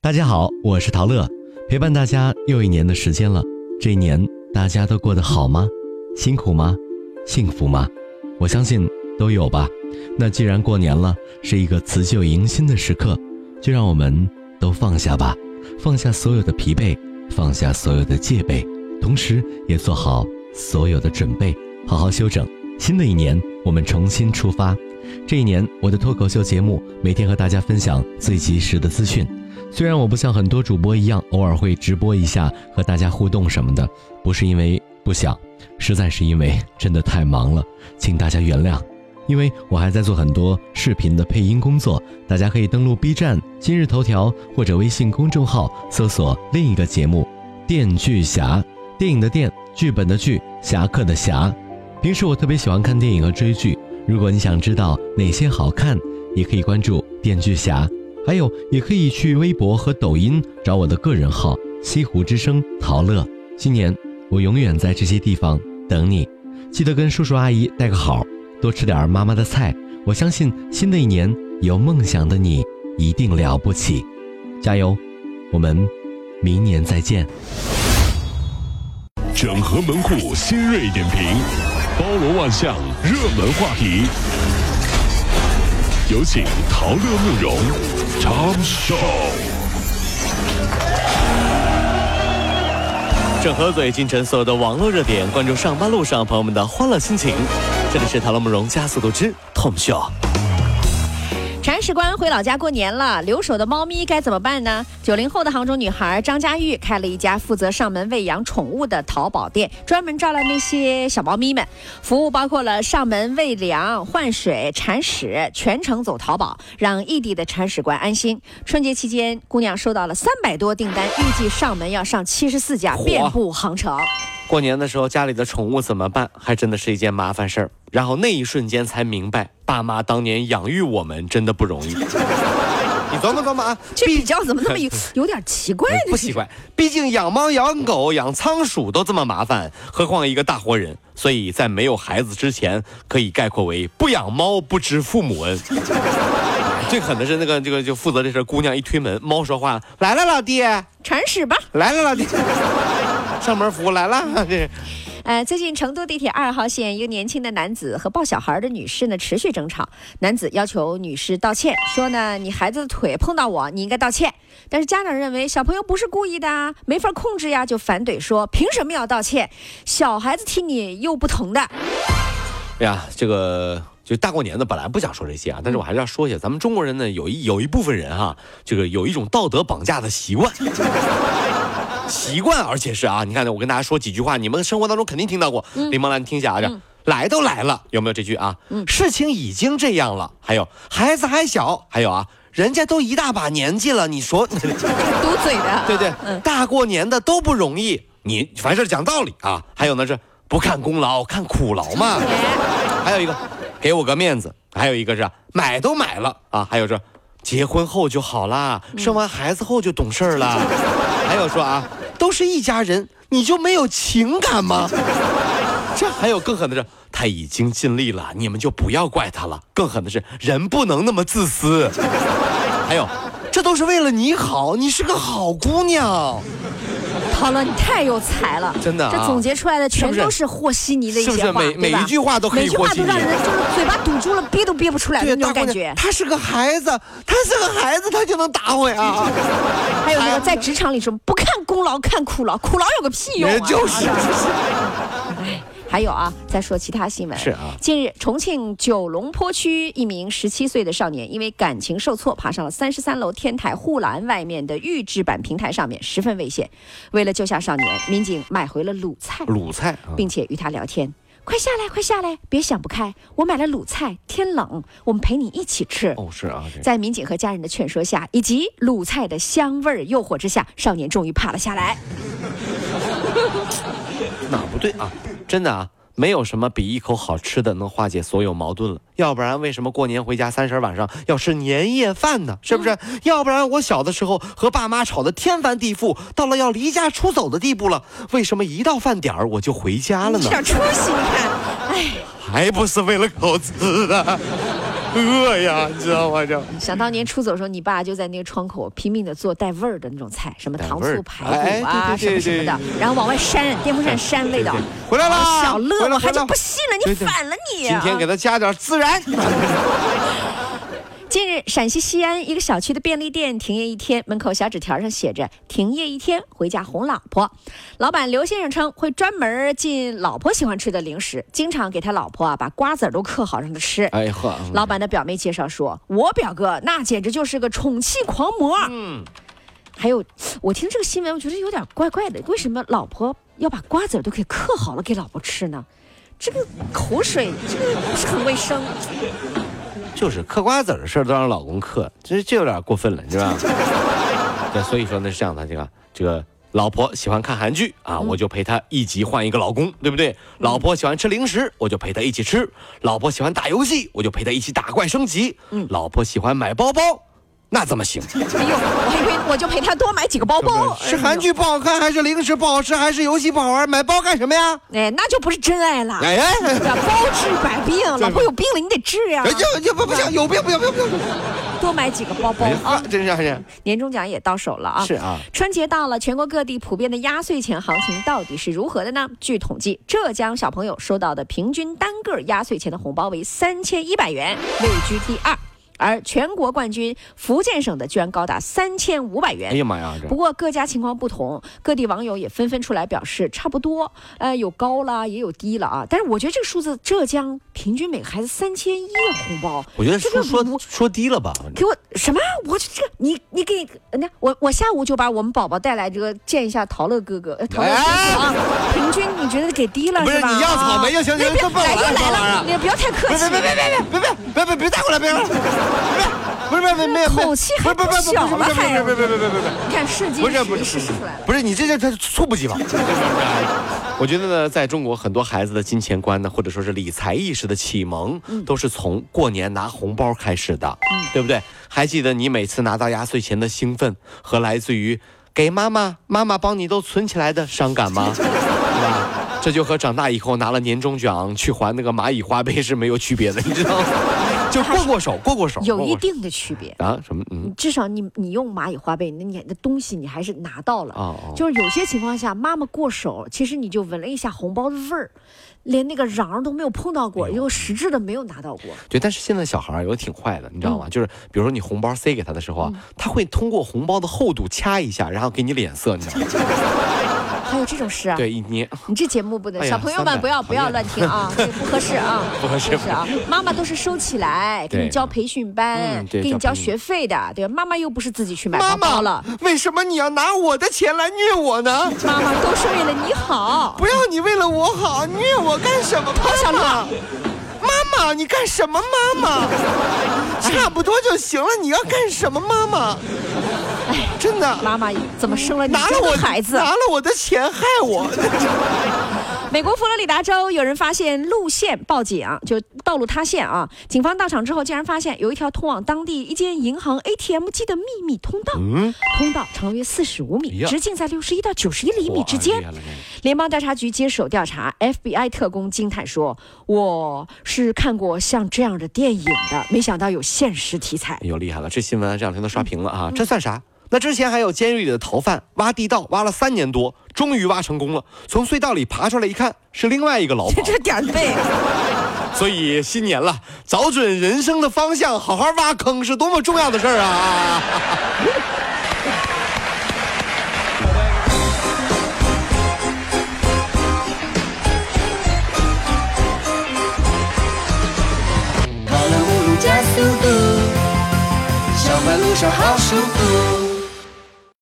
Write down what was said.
大家好，我是陶乐，陪伴大家又一年的时间了。这一年大家都过得好吗？辛苦吗？幸福吗？我相信都有吧。那既然过年了，是一个辞旧迎新的时刻，就让我们都放下吧，放下所有的疲惫，放下所有的戒备，同时也做好所有的准备，好好休整。新的一年，我们重新出发。这一年，我的脱口秀节目每天和大家分享最及时的资讯。虽然我不像很多主播一样，偶尔会直播一下和大家互动什么的，不是因为不想，实在是因为真的太忙了，请大家原谅。因为我还在做很多视频的配音工作，大家可以登录 B 站、今日头条或者微信公众号搜索另一个节目《电锯侠》，电影的电，剧本的剧，侠客的侠。平时我特别喜欢看电影和追剧，如果你想知道哪些好看，也可以关注《电锯侠》。还有，也可以去微博和抖音找我的个人号“西湖之声陶乐”。新年，我永远在这些地方等你。记得跟叔叔阿姨带个好，多吃点妈妈的菜。我相信新的一年有梦想的你一定了不起，加油！我们明年再见。整合门户新锐点评，包罗万象，热门话题。有请陶乐慕容长寿。整合最近城所有的网络热点，关注上班路上朋友们的欢乐心情。这里是陶乐慕容加速度之 Tom Show。铲屎官回老家过年了，留守的猫咪该怎么办呢？九零后的杭州女孩张佳玉开了一家负责上门喂养宠物的淘宝店，专门招来那些小猫咪们，服务包括了上门喂粮、换水、铲屎，全程走淘宝，让异地的铲屎官安心。春节期间，姑娘收到了三百多订单，预计上门要上七十四家，遍布杭城。过年的时候，家里的宠物怎么办？还真的是一件麻烦事儿。然后那一瞬间才明白，爸妈当年养育我们真的不容易。你琢磨琢磨啊，这比较怎么那么有 有点奇怪呢？不奇怪，毕竟养猫、养狗、养仓鼠都这么麻烦，何况一个大活人。所以在没有孩子之前，可以概括为不养猫不知父母恩。最狠的是那个这个就负责这事，姑娘一推门，猫说话了：“来了，老弟，铲屎吧！”来了，老弟，上门服务来了。这。呃，最近成都地铁二号线一个年轻的男子和抱小孩的女士呢持续争吵，男子要求女士道歉，说呢你孩子的腿碰到我，你应该道歉。但是家长认为小朋友不是故意的啊，没法控制呀，就反怼说凭什么要道歉？小孩子踢你又不疼的。哎呀，这个就大过年的本来不想说这些啊，但是我还是要说一下，咱们中国人呢有一有一部分人哈，这个有一种道德绑架的习惯。习惯，而且是啊，你看，我跟大家说几句话，你们生活当中肯定听到过。李梦兰，你听一下啊，这来都来了，有没有这句啊？事情已经这样了，还有孩子还小，还有啊，人家都一大把年纪了，你说 堵嘴的，对对，大过年的都不容易，你凡事讲道理啊。还有呢是不看功劳看苦劳嘛，还有一个给我个面子，还有一个是买都买了啊，还有这结婚后就好啦，生完孩子后就懂事儿了，还有说啊。都是一家人，你就没有情感吗？这还有更狠的是，他已经尽力了，你们就不要怪他了。更狠的是，人不能那么自私。还有，这都是为了你好，你是个好姑娘。好了，你太有才了，真的，这总结出来的全都是和稀泥的一些话，每每一句话都每句话都让人就是嘴巴堵住了，憋都憋不出来的那种感觉。他是个孩子，他是个孩子，他就能打我呀？还有那个在职场里说不看功劳看苦劳，苦劳有个屁用啊！就是。还有啊，再说其他新闻。是啊，近日重庆九龙坡区一名十七岁的少年，因为感情受挫，爬上了三十三楼天台护栏外面的预制板平台上面，十分危险。为了救下少年，民警买回了卤菜，卤菜，并且与他聊天：“快下来，快下来，别想不开，我买了卤菜，天冷，我们陪你一起吃。”哦，是啊，在民警和家人的劝说下，以及卤菜的香味诱惑之下，少年终于爬了下来。哪不对啊？真的啊，没有什么比一口好吃的能化解所有矛盾了。要不然，为什么过年回家三十晚上要吃年夜饭呢？是不是？要不然，我小的时候和爸妈吵得天翻地覆，到了要离家出走的地步了，为什么一到饭点儿我就回家了呢？这点出息，你看，哎，还不是为了口吃啊！饿呀，你知道吗？就想当年出走的时候，你爸就在那个窗口拼命的做带味儿的那种菜，什么糖醋排哎骨啊，什么什么的，然后往外扇，电风扇扇味道。回来了小乐，我还就不信了，你反了你啊！今天给他加点孜然。近日，陕西西安一个小区的便利店停业一天，门口小纸条上写着“停业一天，回家哄老婆”。老板刘先生称，会专门进老婆喜欢吃的零食，经常给他老婆啊把瓜子儿都嗑好让他吃。哎呵，老板的表妹介绍说，我表哥那简直就是个宠妻狂魔。嗯，还有，我听这个新闻，我觉得有点怪怪的，为什么老婆要把瓜子儿都给嗑好了给老婆吃呢？这个口水，这个不是很卫生。就是嗑瓜子的事儿都让老公嗑，这这有点过分了，你知道吧？对，所以说呢是这样的，这个这个老婆喜欢看韩剧啊，我就陪她一集换一个老公，对不对？老婆喜欢吃零食，我就陪她一起吃；老婆喜欢打游戏，我就陪她一起打怪升级；老婆喜欢买包包，那怎么行？哎呦，我还以为我就陪他多买几个包包。是韩剧不好看，还是零食不好吃，还是游戏不好玩？买包干什么呀？哎那就不是真爱了。哎哎哎包治百病，老婆有病了你得治呀、哎，就就不不行，有病不行不行不行，多买几个包包哎啊呀，。真是这样。年终奖也到手了啊！是啊，春节到了，全国各地普遍的压岁钱行情到底是如何的呢？据统计，浙江小朋友收到的平均单个压岁钱的红包为三千一百元，位居第二。而全国冠军福建省的居然高达三千五百元哎。呀妈呀，不过各家情况不同，各地网友也纷纷出来表示差不多，呃，有高了也有低了啊。但是我觉得这个数字，浙江平均每个孩子三千一红包，我觉得这个说说说低了吧？给我什么？我这个你你给那我我下午就把我们宝宝带来这个见一下陶乐哥哥，呃陶乐哥哥啊，平均你觉得给低了不是吧？你要草莓就行别别行都不来就来了你不要太客气。别别别别别别别别别别带过来，别不不不口气还不是不是不是小了不是不是不是不是不是你看世纪不是不是出来了。不是你这这这猝不及防。我觉得呢，在中国很多孩子的金钱观呢，或者说是理财意识的启蒙，都是从过年拿红包开始的，对不对？还记得你每次拿到压岁钱的兴奋和来自于给妈妈妈妈帮你都存起来的伤感吗？对吧？这就和长大以后拿了年终奖去还那个蚂蚁花呗是没有区别的，你知道吗？就过过手，过过手，有一定的区别。啊什么嗯至少你你用蚂蚁花呗，那你的东西你还是拿到了。哦哦就是有些情况下，妈妈过手，其实你就闻了一下红包的味儿，连那个瓤都没有碰到哎过，因为实质的没有拿到过。对，但是现在小孩儿有的挺坏的，你知道吗？就是比如说你红包塞给他的时候啊，他会通过红包的厚度掐一下，然后给你脸色，你知道吗？还有这种事啊？对，一捏，你这节目不能，哎小朋友们不要不要乱听啊，这不合适啊，不合适啊。妈妈都是收起来，给你交培训班嗯，给你交学费的，对吧？妈妈又不是自己去买妈包包了，为什么你要拿我的钱来虐我呢？妈妈都是为了你好。不要你为了我好虐我干什么？小乐妈妈，妈妈，你干什么？妈妈，差不多就行了，你要干什么？妈妈，真的。妈妈怎么生了你这拿了我个孩子？拿了我的钱害我，美国佛罗里达州有人发现路线报警，就道路塌陷啊！警方到场之后，竟然发现有一条通往当地一间银行 ATM 机的秘密通道，嗯，通道长约四十五米，直径在六十一到九十一厘米之间联邦调查局接手调查，FBI 特工惊叹说：“我是看过像这样的电影的，没想到有现实题材。哎呦，厉害了！这新闻这两天都刷屏了啊，这算啥？那之前还有监狱里的逃犯挖地道挖了三年多，终于挖成功了，从隧道里爬出来一看，是另外一个牢房。这点儿背，所以新年了，找准人生的方向，好好挖坑是多么重要的事儿啊！跑了五路加速度，小马路上好舒服。